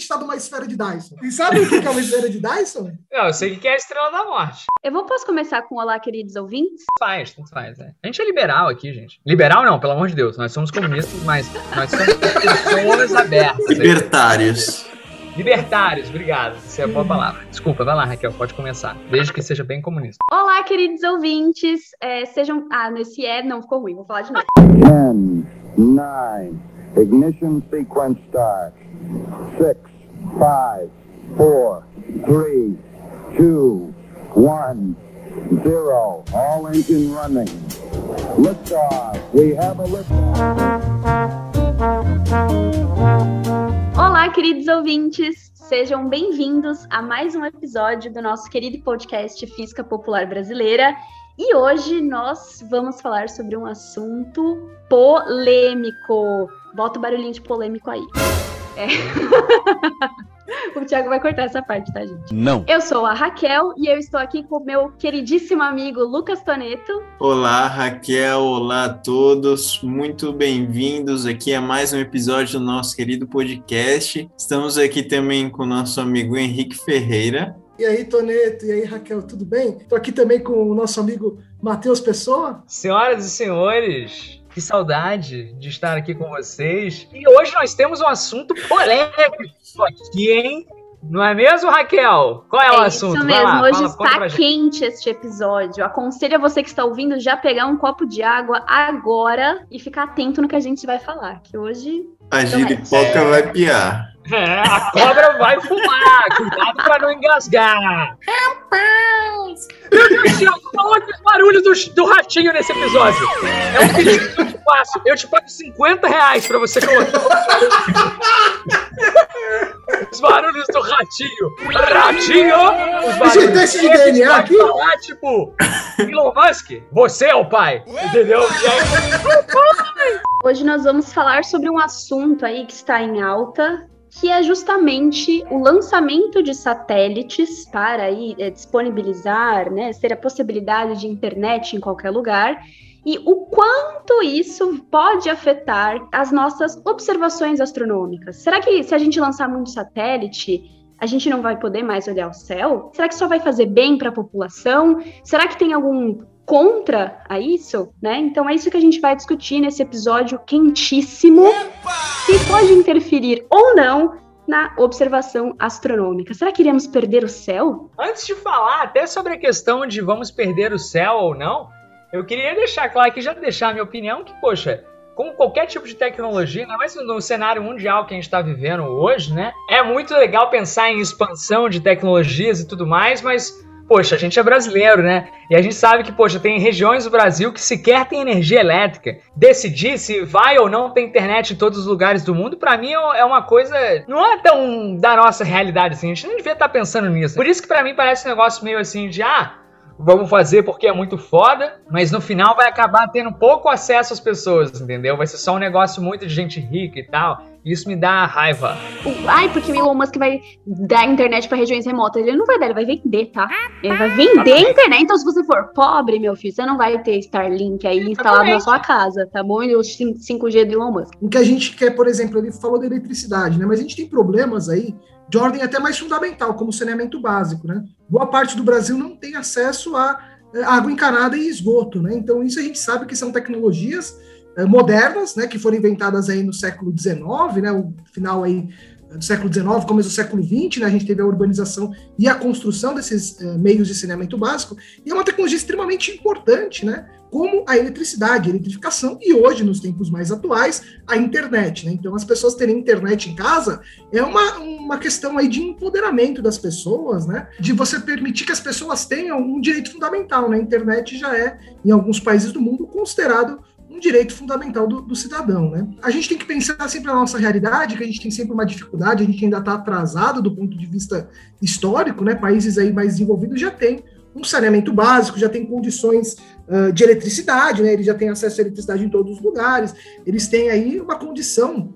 gente está numa esfera de Dyson. E sabe o que é uma esfera de Dyson? Não, eu sei o que é a estrela da morte. Eu vou posso começar com olá, queridos ouvintes? Faz, tanto faz. É. A gente é liberal aqui, gente. Liberal não, pelo amor de Deus. Nós somos comunistas, mas nós somos pessoas abertas. Libertários. Libertários, obrigado. Essa é a boa palavra. Desculpa, vai lá, Raquel, pode começar. Desde que seja bem comunista. Olá, queridos ouvintes. É, sejam. Ah, nesse é, não ficou ruim, vou falar de novo. 10, 9, ignition sequence start. 6, 5, 4, 3, 2, 1, 0. All engine running. Liftoff. We have a liftoff. Olá, queridos ouvintes. Sejam bem-vindos a mais um episódio do nosso querido podcast Física Popular Brasileira. E hoje nós vamos falar sobre um assunto polêmico. Bota o barulhinho de polêmico aí. É. o Thiago vai cortar essa parte, tá, gente? Não. Eu sou a Raquel e eu estou aqui com o meu queridíssimo amigo Lucas Toneto. Olá, Raquel. Olá a todos. Muito bem-vindos aqui a mais um episódio do nosso querido podcast. Estamos aqui também com o nosso amigo Henrique Ferreira. E aí, Toneto, e aí, Raquel, tudo bem? Estou aqui também com o nosso amigo Matheus Pessoa. Senhoras e senhores, que saudade de estar aqui com vocês. E hoje nós temos um assunto polêmico aqui, hein? Não é mesmo, Raquel? Qual é, é o assunto? Isso mesmo, lá, hoje fala, está quente este episódio. Aconselho a você que está ouvindo já pegar um copo de água agora e ficar atento no que a gente vai falar, que hoje A giripoca vai piar. É, a cobra vai fumar. Cuidado pra não engasgar. Rapaz! Meu Deus do céu, coloque os barulhos do, do ratinho nesse episódio. É um pedido que eu te faço. Eu te pago 50 reais pra você colocar os barulhos do ratinho. Ratinho! Os barulhos. Gente, teste de DNA vai aqui? falar, tipo, Elon Musk, você é o pai. Entendeu? E aí, Hoje nós vamos falar sobre um assunto aí que está em alta, que é justamente o lançamento de satélites para aí, eh, disponibilizar, né, ter a possibilidade de internet em qualquer lugar e o quanto isso pode afetar as nossas observações astronômicas. Será que se a gente lançar muito satélite, a gente não vai poder mais olhar o céu? Será que só vai fazer bem para a população? Será que tem algum contra a isso, né? Então é isso que a gente vai discutir nesse episódio quentíssimo, que pode interferir ou não na observação astronômica. Será que iremos perder o céu? Antes de falar até sobre a questão de vamos perder o céu ou não, eu queria deixar claro aqui, já deixar a minha opinião, que, poxa, como qualquer tipo de tecnologia, ainda mais no cenário mundial que a gente está vivendo hoje, né? É muito legal pensar em expansão de tecnologias e tudo mais, mas, poxa, a gente é brasileiro, né? E a gente sabe que, poxa, tem regiões do Brasil que sequer tem energia elétrica. Decidir se vai ou não ter internet em todos os lugares do mundo, pra mim é uma coisa. Não é tão da nossa realidade assim. A gente não devia estar pensando nisso. Por isso que pra mim parece um negócio meio assim de, ah, vamos fazer porque é muito foda, mas no final vai acabar tendo pouco acesso às pessoas, entendeu? Vai ser só um negócio muito de gente rica e tal. Isso me dá raiva. Ai, porque o Elon Musk vai dar internet para regiões remotas. Ele não vai dar, ele vai vender, tá? Ele vai vender a internet. Então, se você for pobre, meu filho, você não vai ter Starlink aí instalado na sua casa, tá bom? E o 5G do Elon Musk. O que a gente quer, por exemplo, ele falou da eletricidade, né? Mas a gente tem problemas aí de ordem até mais fundamental, como saneamento básico, né? Boa parte do Brasil não tem acesso a eh, água encanada e esgoto, né? Então, isso a gente sabe que são tecnologias eh, modernas, né? Que foram inventadas aí no século XIX, né? O final aí do século XIX, começo do século XX, né? A gente teve a urbanização e a construção desses eh, meios de saneamento básico, e é uma tecnologia extremamente importante, né? Como a eletricidade, a eletrificação, e hoje, nos tempos mais atuais, a internet, né? Então, as pessoas terem internet em casa é uma, uma questão aí de empoderamento das pessoas, né? De você permitir que as pessoas tenham um direito fundamental, né? A internet já é, em alguns países do mundo, considerado um direito fundamental do, do cidadão, né? A gente tem que pensar sempre na nossa realidade, que a gente tem sempre uma dificuldade, a gente ainda está atrasado do ponto de vista histórico, né? Países aí mais desenvolvidos já têm um saneamento básico, já tem condições uh, de eletricidade, né? Eles já têm acesso à eletricidade em todos os lugares, eles têm aí uma condição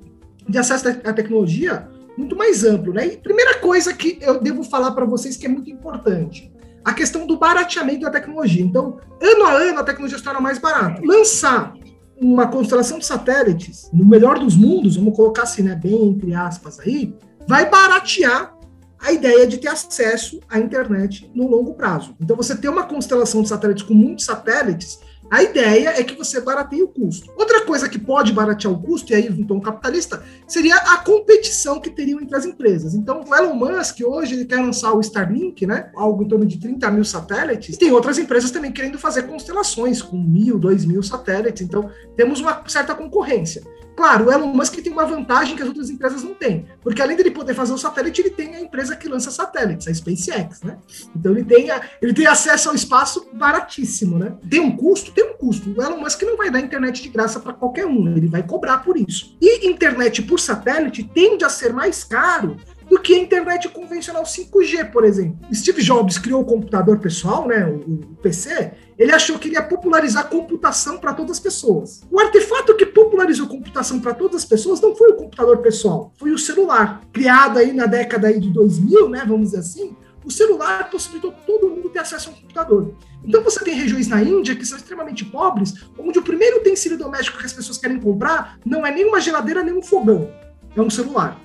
de acesso à tecnologia muito mais amplo, né? E primeira coisa que eu devo falar para vocês que é muito importante, a questão do barateamento da tecnologia. Então, ano a ano a tecnologia se torna mais barata. Lançar uma constelação de satélites no melhor dos mundos, vamos colocar assim, né, bem entre aspas aí, vai baratear a ideia de ter acesso à internet no longo prazo. Então, você ter uma constelação de satélites com muitos satélites a ideia é que você barateie o custo. Outra coisa que pode baratear o custo, e aí no tom capitalista, seria a competição que teriam entre as empresas. Então, o Elon Musk, hoje, ele quer lançar o Starlink, né? Algo em torno de 30 mil satélites. Tem outras empresas também querendo fazer constelações com mil, dois mil satélites. Então, temos uma certa concorrência. Claro, o Elon Musk tem uma vantagem que as outras empresas não têm, porque além dele poder fazer o satélite, ele tem a empresa que lança satélites, a SpaceX, né? Então ele tem, a, ele tem acesso ao espaço baratíssimo, né? Tem um custo? Tem um custo. O Elon Musk não vai dar internet de graça para qualquer um, ele vai cobrar por isso. E internet por satélite tende a ser mais caro do que a internet convencional 5G, por exemplo. Steve Jobs criou o computador pessoal, né, o, o PC, ele achou que ele ia popularizar computação para todas as pessoas. O artefato que popularizou computação para todas as pessoas não foi o computador pessoal, foi o celular. Criado aí na década aí de 2000, né, vamos dizer assim, o celular possibilitou todo mundo ter acesso a um computador. Então você tem regiões na Índia que são extremamente pobres, onde o primeiro utensílio doméstico que as pessoas querem comprar não é nem uma geladeira nem um fogão, é um celular.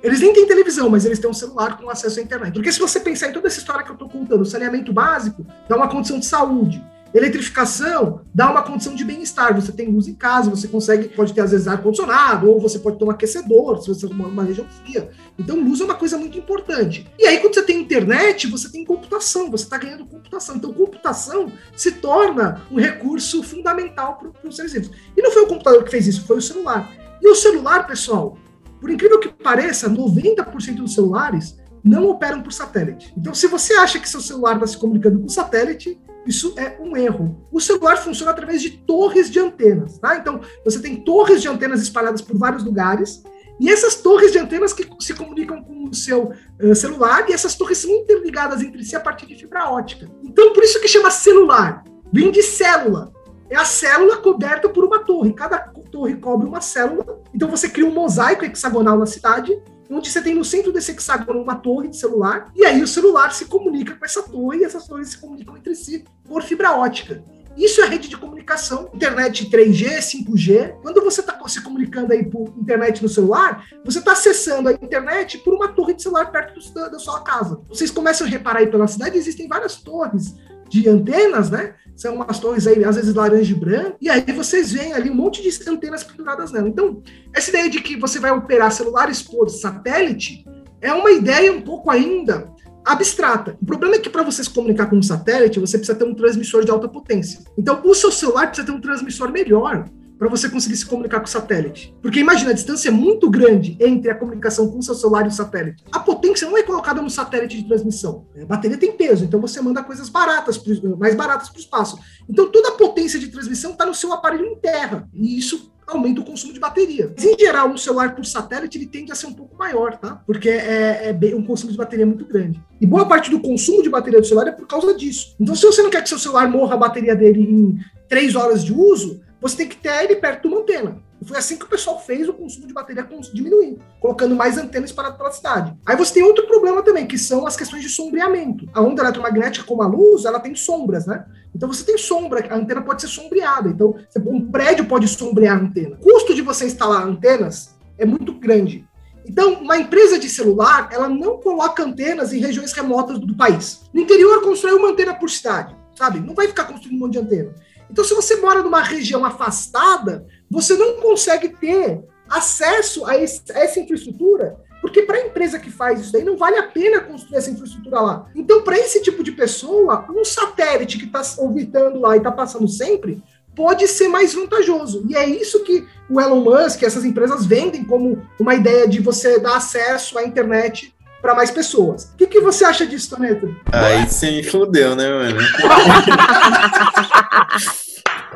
Eles nem têm televisão, mas eles têm um celular com acesso à internet. Porque se você pensar em toda essa história que eu estou contando, saneamento básico dá uma condição de saúde. Eletrificação dá uma condição de bem-estar. Você tem luz em casa, você consegue, pode ter às vezes ar-condicionado, ou você pode ter um aquecedor, se você é uma, uma região fria. Então, luz é uma coisa muito importante. E aí, quando você tem internet, você tem computação, você está ganhando computação. Então, computação se torna um recurso fundamental para os seres vivos. E não foi o computador que fez isso, foi o celular. E o celular, pessoal, por incrível que pareça, 90% dos celulares não operam por satélite. Então, se você acha que seu celular está se comunicando com satélite, isso é um erro. O celular funciona através de torres de antenas, tá? Então, você tem torres de antenas espalhadas por vários lugares, e essas torres de antenas que se comunicam com o seu uh, celular, e essas torres são interligadas entre si a partir de fibra ótica. Então, por isso que chama celular. Vem de célula é a célula coberta por uma torre. Cada torre cobre uma célula. Então você cria um mosaico hexagonal na cidade, onde você tem no centro desse hexágono uma torre de celular, e aí o celular se comunica com essa torre, e essas torres se comunicam entre si por fibra ótica. Isso é rede de comunicação, internet 3G, 5G. Quando você está se comunicando aí por internet no celular, você está acessando a internet por uma torre de celular perto da, da sua casa. Vocês começam a reparar aí pela cidade, existem várias torres de antenas, né? São umas torres aí, às vezes laranja e branco, e aí vocês veem ali um monte de antenas penduradas nela. Então, essa ideia de que você vai operar celulares por satélite é uma ideia um pouco ainda abstrata. O problema é que para você se comunicar com um satélite, você precisa ter um transmissor de alta potência. Então, o seu celular precisa ter um transmissor melhor para você conseguir se comunicar com o satélite. Porque imagina, a distância é muito grande entre a comunicação com o seu celular e o satélite. A potência não é colocada no satélite de transmissão. A bateria tem peso, então você manda coisas baratas, mais baratas para o espaço. Então toda a potência de transmissão está no seu aparelho em terra. E isso aumenta o consumo de bateria. Mas, em geral, um celular por satélite ele tende a ser um pouco maior, tá? Porque é, é bem, um consumo de bateria muito grande. E boa parte do consumo de bateria do celular é por causa disso. Então, se você não quer que seu celular morra a bateria dele em três horas de uso, você tem que ter ele perto de uma antena. E foi assim que o pessoal fez o consumo de bateria diminuindo, colocando mais antenas para pela cidade. Aí você tem outro problema também, que são as questões de sombreamento. A onda eletromagnética, como a luz, ela tem sombras, né? Então você tem sombra, a antena pode ser sombreada. Então, um prédio pode sombrear a antena. O custo de você instalar antenas é muito grande. Então, uma empresa de celular, ela não coloca antenas em regiões remotas do país. No interior, constrói uma antena por cidade, sabe? Não vai ficar construindo um monte de antena. Então, se você mora numa região afastada, você não consegue ter acesso a, esse, a essa infraestrutura, porque para a empresa que faz isso aí, não vale a pena construir essa infraestrutura lá. Então, para esse tipo de pessoa, um satélite que está orbitando lá e está passando sempre, pode ser mais vantajoso. E é isso que o Elon Musk, essas empresas vendem como uma ideia de você dar acesso à internet para mais pessoas. O que, que você acha disso, Toneto? Aí você me fudeu, né, mano?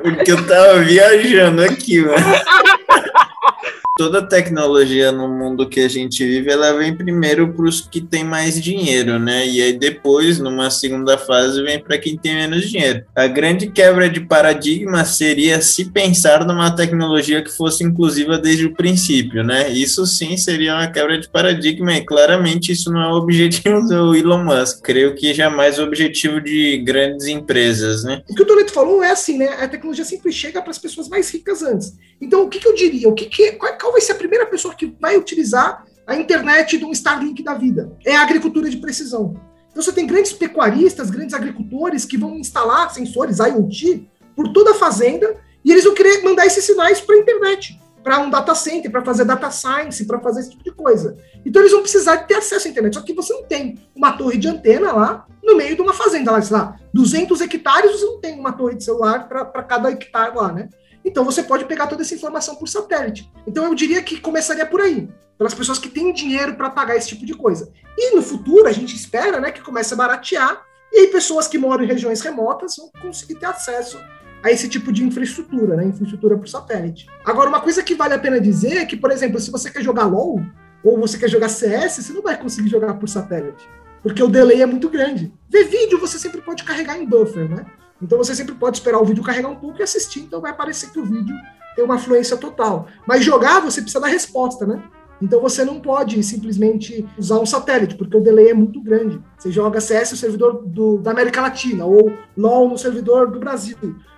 Porque eu tava viajando aqui, mano. Toda tecnologia no mundo que a gente vive, ela vem primeiro para os que têm mais dinheiro, né? E aí depois, numa segunda fase, vem para quem tem menos dinheiro. A grande quebra de paradigma seria se pensar numa tecnologia que fosse inclusiva desde o princípio, né? Isso sim seria uma quebra de paradigma e claramente isso não é o objetivo do Elon Musk. Creio que jamais o objetivo de grandes empresas, né? O que o Toledo falou é assim, né? A tecnologia sempre chega para as pessoas mais ricas antes. Então, o que, que eu diria? O que, que qual, vai ser a primeira pessoa que vai utilizar a internet de um Starlink da vida. É a agricultura de precisão. Então você tem grandes pecuaristas, grandes agricultores que vão instalar sensores IoT por toda a fazenda e eles vão querer mandar esses sinais para a internet, para um data center, para fazer data science, para fazer esse tipo de coisa. Então eles vão precisar de ter acesso à internet. Só que você não tem uma torre de antena lá no meio de uma fazenda, lá, sei lá, 200 hectares, você não tem uma torre de celular para cada hectare lá, né? Então você pode pegar toda essa informação por satélite. Então eu diria que começaria por aí, pelas pessoas que têm dinheiro para pagar esse tipo de coisa. E no futuro a gente espera, né, que comece a baratear e aí pessoas que moram em regiões remotas vão conseguir ter acesso a esse tipo de infraestrutura, né, infraestrutura por satélite. Agora uma coisa que vale a pena dizer é que, por exemplo, se você quer jogar LoL ou você quer jogar CS, você não vai conseguir jogar por satélite, porque o delay é muito grande. Ver vídeo você sempre pode carregar em buffer, né? Então você sempre pode esperar o vídeo carregar um pouco e assistir, então vai parecer que o vídeo tem uma fluência total. Mas jogar você precisa da resposta, né? Então você não pode simplesmente usar um satélite, porque o delay é muito grande. Você joga CS no servidor do, da América Latina, ou LOL no servidor do Brasil.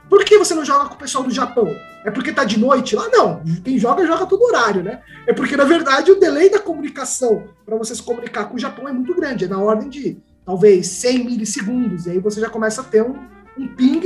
Por que você não joga com o pessoal do Japão? É porque tá de noite lá? Não. Quem joga, joga todo horário, né? É porque, na verdade, o delay da comunicação para você se comunicar com o Japão é muito grande. É na ordem de talvez 100 milissegundos. E aí você já começa a ter um, um ping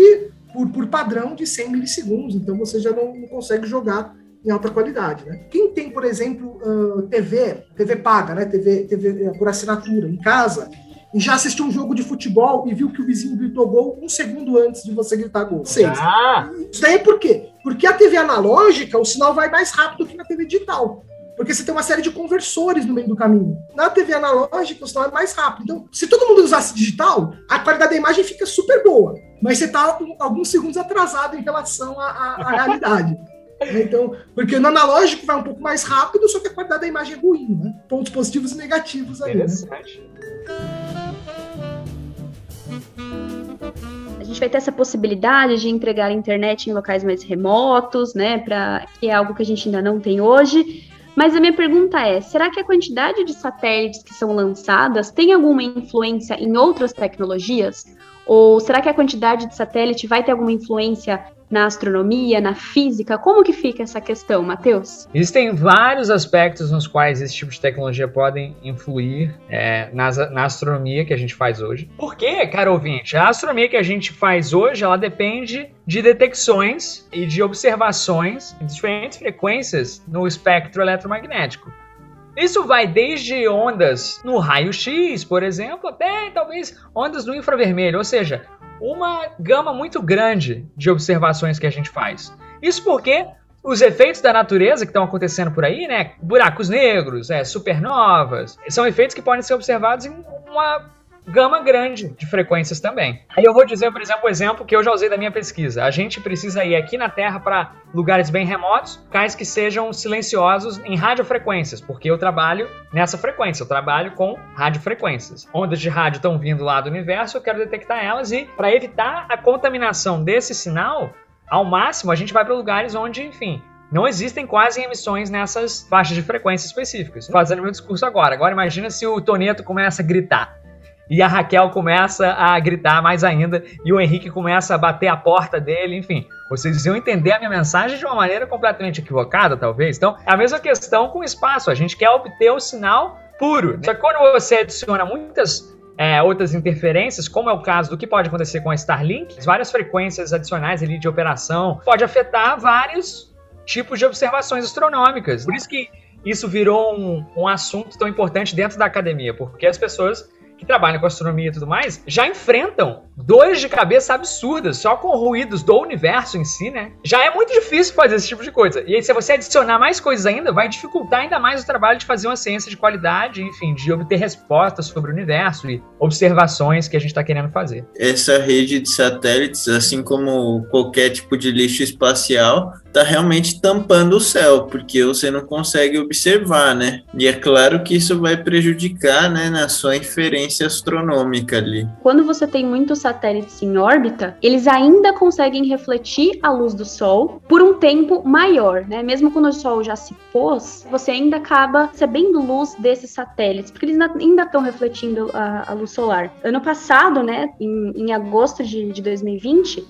por, por padrão de 100 milissegundos, então você já não, não consegue jogar em alta qualidade. Né? Quem tem, por exemplo, uh, TV, TV paga, né? TV, TV eh, por assinatura, em casa, e já assistiu um jogo de futebol e viu que o vizinho gritou gol um segundo antes de você gritar gol. Seis. Ah. Isso daí por quê? Porque a TV analógica, o sinal vai mais rápido que na TV digital porque você tem uma série de conversores no meio do caminho. Na TV analógica, o sinal é mais rápido. Então, se todo mundo usasse digital, a qualidade da imagem fica super boa, mas você está alguns segundos atrasado em relação à, à, à realidade. Então, porque no analógico vai um pouco mais rápido, só que a qualidade da imagem é ruim, né? Pontos positivos e negativos aí. Né? Interessante. Né? A gente vai ter essa possibilidade de entregar a internet em locais mais remotos, né? Pra, que é algo que a gente ainda não tem hoje. Mas a minha pergunta é: será que a quantidade de satélites que são lançadas tem alguma influência em outras tecnologias? Ou será que a quantidade de satélite vai ter alguma influência na astronomia, na física? Como que fica essa questão, Matheus? Existem vários aspectos nos quais esse tipo de tecnologia podem influir é, na, na astronomia que a gente faz hoje. Por quê, caro ouvinte? A astronomia que a gente faz hoje, ela depende de detecções e de observações de diferentes frequências no espectro eletromagnético. Isso vai desde ondas no raio-x, por exemplo, até talvez ondas no infravermelho, ou seja, uma gama muito grande de observações que a gente faz. Isso porque os efeitos da natureza que estão acontecendo por aí, né? Buracos negros, é, supernovas, são efeitos que podem ser observados em uma gama grande de frequências também. Aí eu vou dizer, por exemplo, o exemplo que eu já usei da minha pesquisa. A gente precisa ir aqui na Terra para lugares bem remotos, cais que sejam silenciosos em radiofrequências, porque eu trabalho nessa frequência, eu trabalho com radiofrequências. Ondas de rádio estão vindo lá do universo, eu quero detectar elas e para evitar a contaminação desse sinal, ao máximo a gente vai para lugares onde, enfim, não existem quase emissões nessas faixas de frequência específicas. Fazendo meu discurso agora. Agora imagina se o Toneto começa a gritar. E a Raquel começa a gritar mais ainda, e o Henrique começa a bater a porta dele, enfim. Vocês iam entender a minha mensagem de uma maneira completamente equivocada, talvez. Então, é a mesma questão com o espaço. A gente quer obter o sinal puro. Só que quando você adiciona muitas é, outras interferências, como é o caso do que pode acontecer com a Starlink, várias frequências adicionais ali de operação, pode afetar vários tipos de observações astronômicas. Por isso que isso virou um, um assunto tão importante dentro da academia, porque as pessoas que trabalham com astronomia e tudo mais, já enfrentam dores de cabeça absurdas só com ruídos do universo em si, né? Já é muito difícil fazer esse tipo de coisa. E aí, se você adicionar mais coisas ainda, vai dificultar ainda mais o trabalho de fazer uma ciência de qualidade, enfim, de obter respostas sobre o universo e observações que a gente está querendo fazer. Essa rede de satélites, assim como qualquer tipo de lixo espacial, está realmente tampando o céu, porque você não consegue observar, né? E é claro que isso vai prejudicar, né, na sua inferência astronômica ali. Quando você tem muitos satélites em órbita, eles ainda conseguem refletir a luz do Sol por um tempo maior, né? Mesmo quando o Sol já se pôs, você ainda acaba recebendo luz desses satélites, porque eles ainda estão refletindo a, a, luz solar. Ano passado, né, em, em agosto de, de 2020,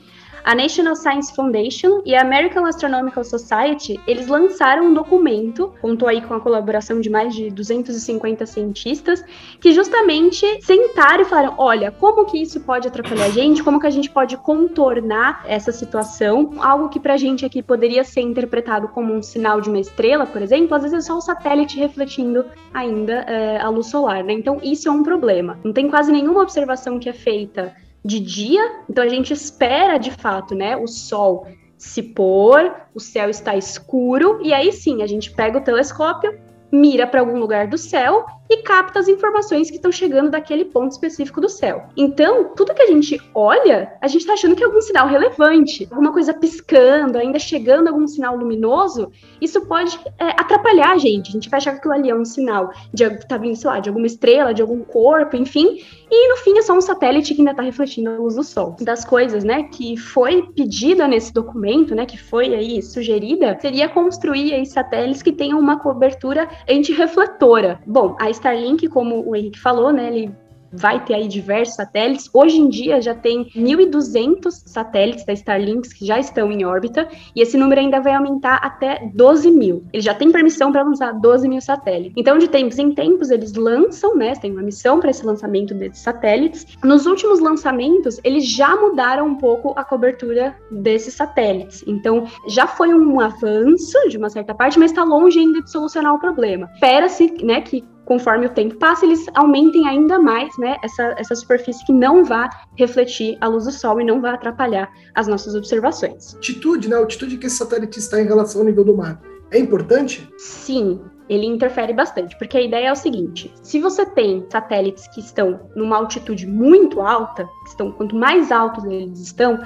a National Science Foundation e a American Astronomical Society, eles lançaram um documento, contou aí com a colaboração de mais de 250 cientistas, que justamente sentaram e falaram, olha, como que isso pode atrapalhar a gente, como que a gente pode contornar essa situação, algo que pra gente aqui poderia ser interpretado como um sinal de uma estrela, por exemplo, às vezes é só um satélite refletindo ainda é, a luz solar, né? Então isso é um problema. Não tem quase nenhuma observação que é feita de dia, então a gente espera de fato, né, o sol se pôr, o céu está escuro, e aí sim a gente pega o telescópio, mira para algum lugar do céu e capta as informações que estão chegando daquele ponto específico do céu. Então, tudo que a gente olha, a gente está achando que é algum sinal relevante, alguma coisa piscando, ainda chegando algum sinal luminoso, isso pode é, atrapalhar a gente. A gente vai achar que aquilo ali é um sinal de tá vindo, sei lá, de alguma estrela, de algum corpo, enfim. E no fim é só um satélite que ainda está refletindo a luz do Sol. Das coisas, né, que foi pedida nesse documento, né, que foi aí sugerida, seria construir aí satélites que tenham uma cobertura antirrefletora. Bom, a Starlink, como o Henrique falou, né, ele vai ter aí diversos satélites. Hoje em dia já tem 1.200 satélites da Starlink que já estão em órbita e esse número ainda vai aumentar até 12 mil. Ele já tem permissão para lançar 12 mil satélites. Então, de tempos em tempos, eles lançam, né? Tem uma missão para esse lançamento desses satélites. Nos últimos lançamentos, eles já mudaram um pouco a cobertura desses satélites. Então, já foi um avanço de uma certa parte, mas está longe ainda de solucionar o problema. Espera-se, né, que conforme o tempo passa, eles aumentem ainda mais né, essa, essa superfície que não vá refletir a luz do Sol e não vá atrapalhar as nossas observações. Altitude, né? A altitude que esse satélite está em relação ao nível do mar. É importante? Sim, ele interfere bastante, porque a ideia é o seguinte: se você tem satélites que estão numa altitude muito alta, que estão quanto mais altos eles estão,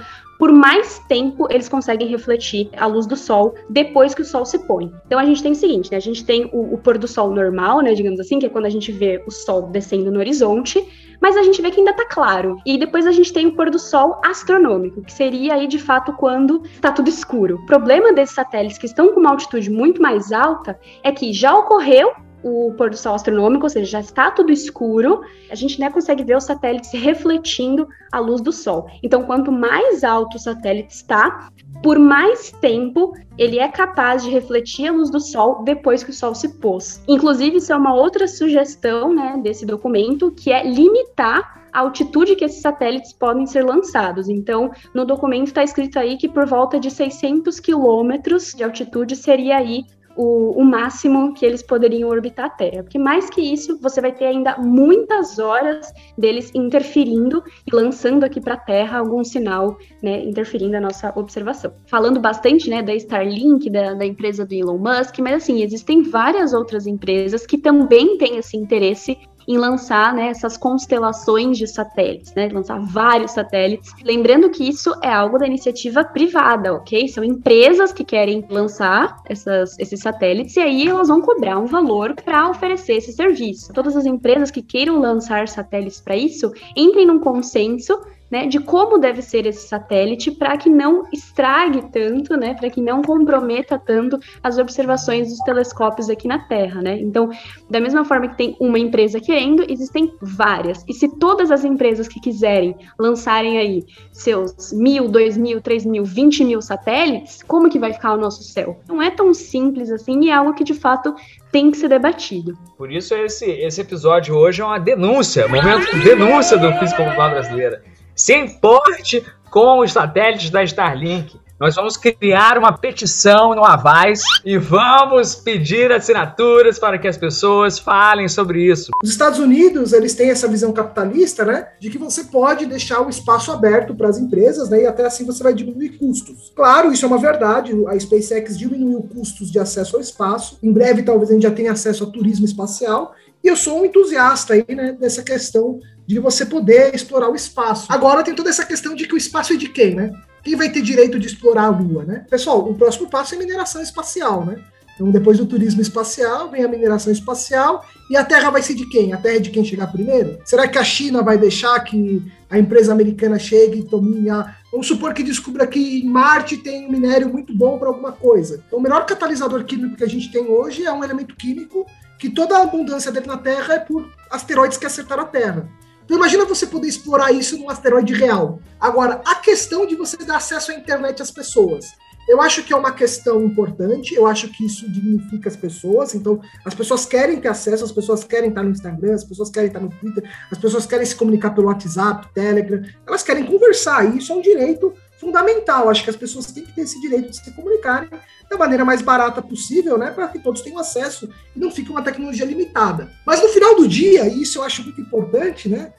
por mais tempo eles conseguem refletir a luz do sol depois que o sol se põe. Então a gente tem o seguinte, né? A gente tem o, o pôr do sol normal, né? Digamos assim, que é quando a gente vê o sol descendo no horizonte, mas a gente vê que ainda tá claro. E depois a gente tem o pôr do sol astronômico, que seria aí de fato quando tá tudo escuro. O problema desses satélites que estão com uma altitude muito mais alta é que já ocorreu o pôr do sol astronômico, ou seja, já está tudo escuro, a gente né, consegue ver os satélites refletindo a luz do sol. Então, quanto mais alto o satélite está, por mais tempo ele é capaz de refletir a luz do sol depois que o sol se pôs. Inclusive, isso é uma outra sugestão né, desse documento, que é limitar a altitude que esses satélites podem ser lançados. Então, no documento está escrito aí que por volta de 600 quilômetros de altitude seria aí o, o, máximo que eles poderiam orbitar a Terra. Porque mais que isso, você vai ter ainda muitas horas deles interferindo e lançando aqui para a Terra algum sinal, né, interferindo a nossa observação. Falando bastante, né, da Starlink, da, da empresa do Elon Musk, mas assim, existem várias outras empresas que também têm esse interesse em lançar né, essas constelações de satélites, né, lançar vários satélites. Lembrando que isso é algo da iniciativa privada, ok? São empresas que querem lançar essas, esses satélites e aí elas vão cobrar um valor para oferecer esse serviço. Todas as empresas que queiram lançar satélites para isso entrem num consenso né, de como deve ser esse satélite para que não estrague tanto, né, para que não comprometa tanto as observações dos telescópios aqui na Terra, né? Então, da mesma forma que tem uma empresa querendo, existem várias. E se todas as empresas que quiserem lançarem aí seus mil, dois mil, três mil, vinte mil satélites, como que vai ficar o nosso céu? Não é tão simples assim e é algo que de fato tem que ser debatido. Por isso esse, esse episódio hoje é uma denúncia, momento de denúncia do Física Popular Brasileira se importe com os satélites da Starlink. Nós vamos criar uma petição no Avaz e vamos pedir assinaturas para que as pessoas falem sobre isso. Os Estados Unidos, eles têm essa visão capitalista, né, de que você pode deixar o espaço aberto para as empresas, né, e até assim você vai diminuir custos. Claro, isso é uma verdade, a SpaceX diminuiu custos de acesso ao espaço. Em breve talvez a gente já tenha acesso a turismo espacial, e eu sou um entusiasta aí, né, dessa questão de você poder explorar o espaço. Agora tem toda essa questão de que o espaço é de quem, né? Quem vai ter direito de explorar a Lua, né? Pessoal, o próximo passo é mineração espacial, né? Então, depois do turismo espacial, vem a mineração espacial e a Terra vai ser de quem? A Terra é de quem chegar primeiro? Será que a China vai deixar que a empresa americana chegue e tome a... Vamos supor que descubra que em Marte tem um minério muito bom para alguma coisa. Então, o melhor catalisador químico que a gente tem hoje é um elemento químico que toda a abundância dele na Terra é por asteroides que acertaram a Terra. Então imagina você poder explorar isso num asteroide real. Agora, a questão de você dar acesso à internet às pessoas. Eu acho que é uma questão importante, eu acho que isso dignifica as pessoas, então as pessoas querem ter acesso, as pessoas querem estar no Instagram, as pessoas querem estar no Twitter, as pessoas querem se comunicar pelo WhatsApp, Telegram, elas querem conversar, e isso é um direito fundamental. Acho que as pessoas têm que ter esse direito de se comunicarem da maneira mais barata possível, né, para que todos tenham acesso e não fique uma tecnologia limitada. Mas no final do dia, e isso eu acho muito importante, né,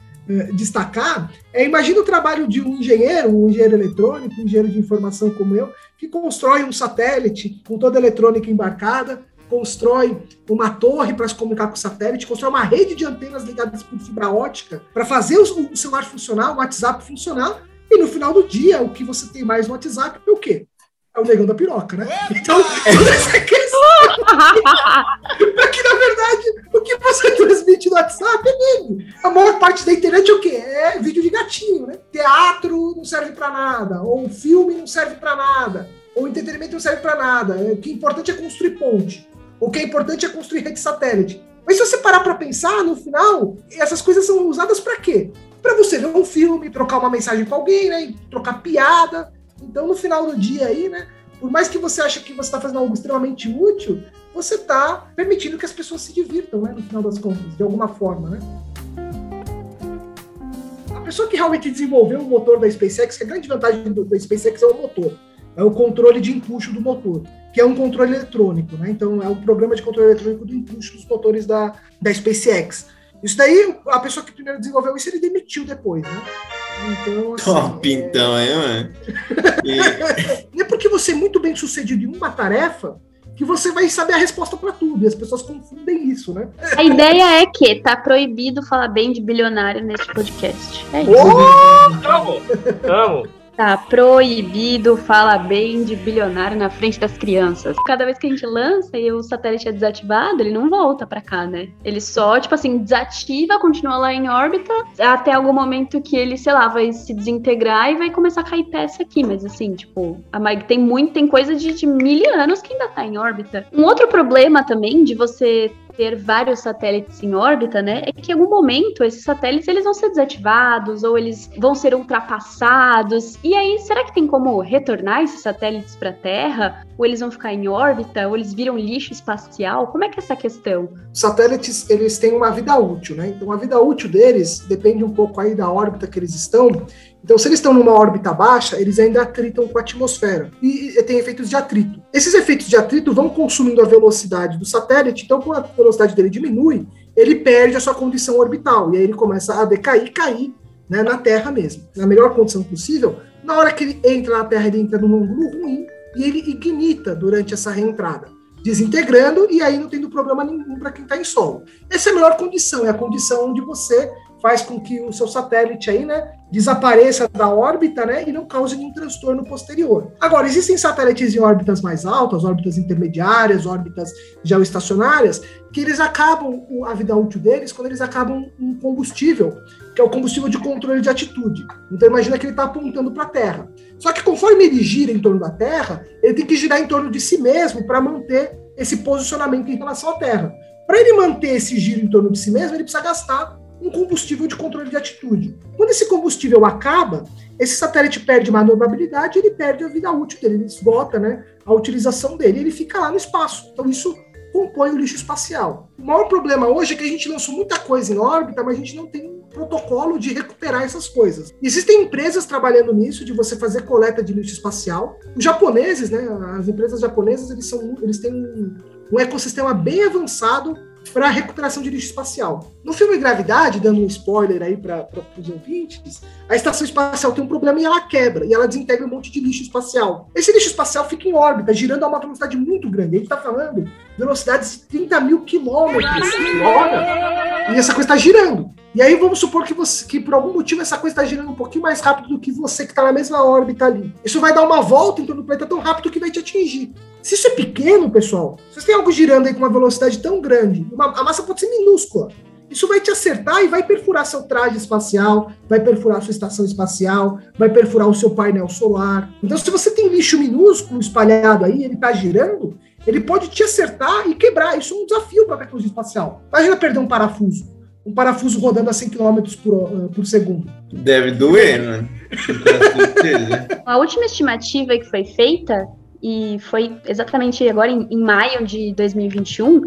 destacar, é imagina o trabalho de um engenheiro, um engenheiro eletrônico, um engenheiro de informação como eu, que constrói um satélite com toda a eletrônica embarcada, constrói uma torre para se comunicar com o satélite, constrói uma rede de antenas ligadas por fibra ótica para fazer o celular funcionar, o WhatsApp funcionar, e no final do dia, o que você tem mais no WhatsApp é o quê? É o negão da piroca, né? Então, toda essa questão. Porque, na verdade, o que você transmite no WhatsApp é meme. A maior parte da internet é o quê? É vídeo de gatinho, né? Teatro não serve para nada, ou filme não serve para nada, ou entretenimento não serve para nada. O que é importante é construir ponte. O que é importante é construir rede satélite. Mas se você parar para pensar, no final, essas coisas são usadas para quê? para você ver um filme, trocar uma mensagem com alguém, né? trocar piada. Então, no final do dia aí, né? Por mais que você ache que você está fazendo algo extremamente útil, você está permitindo que as pessoas se divirtam, né? No final das contas, de alguma forma, né? A pessoa que realmente desenvolveu o motor da SpaceX, que a grande vantagem do, da SpaceX é o motor, é o controle de empuxo do motor, que é um controle eletrônico, né? Então, é o programa de controle eletrônico do empuxo dos motores da, da SpaceX. Isso daí, a pessoa que primeiro desenvolveu isso, ele demitiu depois, né? Então, assim, Top, é... então, hein, mano? E... É porque você é muito bem sucedido em uma tarefa que você vai saber a resposta para tudo. E as pessoas confundem isso, né? A ideia é que tá proibido falar bem de bilionário neste podcast. É isso. Oh! Amo! Amo! Tá proibido falar bem de bilionário na frente das crianças. Cada vez que a gente lança e o satélite é desativado, ele não volta para cá, né? Ele só, tipo assim, desativa, continua lá em órbita, até algum momento que ele, sei lá, vai se desintegrar e vai começar a cair peça aqui. Mas assim, tipo, a Mag tem muito, tem coisa de, de mil anos que ainda tá em órbita. Um outro problema também de você ter vários satélites em órbita, né, é que em algum momento esses satélites eles vão ser desativados ou eles vão ser ultrapassados. E aí, será que tem como retornar esses satélites para a Terra? Ou eles vão ficar em órbita? Ou eles viram lixo espacial? Como é que é essa questão? Os satélites, eles têm uma vida útil, né? Então a vida útil deles depende um pouco aí da órbita que eles estão então, se eles estão numa órbita baixa, eles ainda atritam com a atmosfera e, e tem efeitos de atrito. Esses efeitos de atrito vão consumindo a velocidade do satélite, então, quando a velocidade dele diminui, ele perde a sua condição orbital e aí ele começa a decair, cair né, na Terra mesmo. Na melhor condição possível, na hora que ele entra na Terra, ele entra num ângulo ruim e ele ignita durante essa reentrada, desintegrando e aí não tendo problema nenhum para quem está em solo. Essa é a melhor condição, é a condição onde você faz com que o seu satélite aí, né, desapareça da órbita, né, e não cause nenhum transtorno posterior. Agora, existem satélites em órbitas mais altas, órbitas intermediárias, órbitas geoestacionárias, que eles acabam a vida útil deles quando eles acabam um combustível, que é o combustível de controle de atitude. Então imagina que ele está apontando para a Terra. Só que conforme ele gira em torno da Terra, ele tem que girar em torno de si mesmo para manter esse posicionamento em relação à Terra. Para ele manter esse giro em torno de si mesmo, ele precisa gastar um combustível de controle de atitude. Quando esse combustível acaba, esse satélite perde manobrabilidade, ele perde a vida útil dele, ele esgota né, a utilização dele, ele fica lá no espaço. Então isso compõe o lixo espacial. O maior problema hoje é que a gente lançou muita coisa em órbita, mas a gente não tem um protocolo de recuperar essas coisas. Existem empresas trabalhando nisso, de você fazer coleta de lixo espacial. Os japoneses, né, as empresas japonesas, eles, são, eles têm um, um ecossistema bem avançado para recuperação de lixo espacial. No filme Gravidade, dando um spoiler aí para os ouvintes, a estação espacial tem um problema e ela quebra, e ela desintegra um monte de lixo espacial. Esse lixo espacial fica em órbita, girando a uma velocidade muito grande. A gente está falando velocidades de 30 mil quilômetros por hora, e essa coisa está girando. E aí vamos supor que, você, que por algum motivo essa coisa está girando um pouquinho mais rápido do que você que está na mesma órbita ali. Isso vai dar uma volta em torno do planeta tão rápido que vai te atingir. Se isso é pequeno, pessoal, se você tem algo girando aí com uma velocidade tão grande, uma, a massa pode ser minúscula. Isso vai te acertar e vai perfurar seu traje espacial, vai perfurar sua estação espacial, vai perfurar o seu painel solar. Então, se você tem lixo minúsculo espalhado aí, ele está girando, ele pode te acertar e quebrar. Isso é um desafio para a tecnologia espacial. Imagina perder um parafuso. um parafuso rodando a 100 km por, uh, por segundo. Deve doer, né? a última estimativa que foi feita, e foi exatamente agora em, em maio de 2021,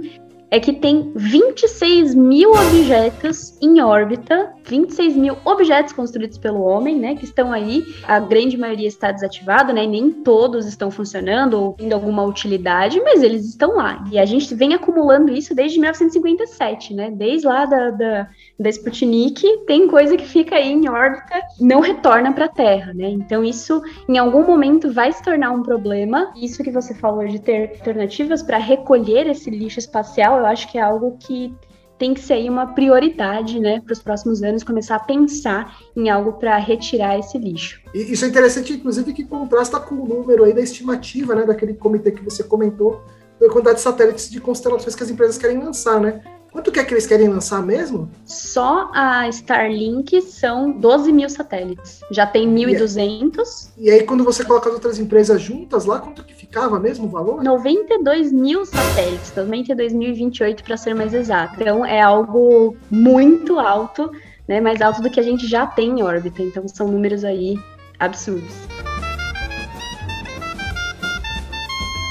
é que tem 26 mil objetos em órbita, 26 mil objetos construídos pelo homem, né, que estão aí. A grande maioria está desativado, né, nem todos estão funcionando ou tendo alguma utilidade, mas eles estão lá. E a gente vem acumulando isso desde 1957, né, desde lá da, da, da Sputnik, tem coisa que fica aí em órbita, não retorna para a Terra, né. Então isso, em algum momento, vai se tornar um problema. Isso que você falou de ter alternativas para recolher esse lixo espacial eu acho que é algo que tem que ser uma prioridade, né, para os próximos anos, começar a pensar em algo para retirar esse lixo. E isso é interessante, inclusive, que contrasta com o número aí da estimativa, né, daquele comitê que você comentou, da quantidade de satélites de constelações que as empresas querem lançar, né? Quanto que é que eles querem lançar mesmo? Só a Starlink são 12 mil satélites. Já tem 1.200. E aí, quando você coloca as outras empresas juntas lá, quanto que ficava mesmo o valor? 92 mil satélites, 92.028 para ser mais exato. Então, é algo muito alto, né? Mais alto do que a gente já tem em órbita. Então, são números aí absurdos.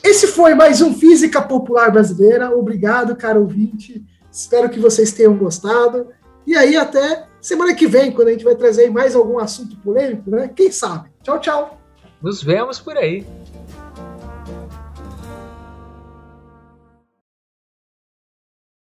Esse foi mais um Física Popular Brasileira. Obrigado, caro ouvinte. Espero que vocês tenham gostado. E aí, até semana que vem, quando a gente vai trazer mais algum assunto polêmico, né? Quem sabe? Tchau, tchau. Nos vemos por aí.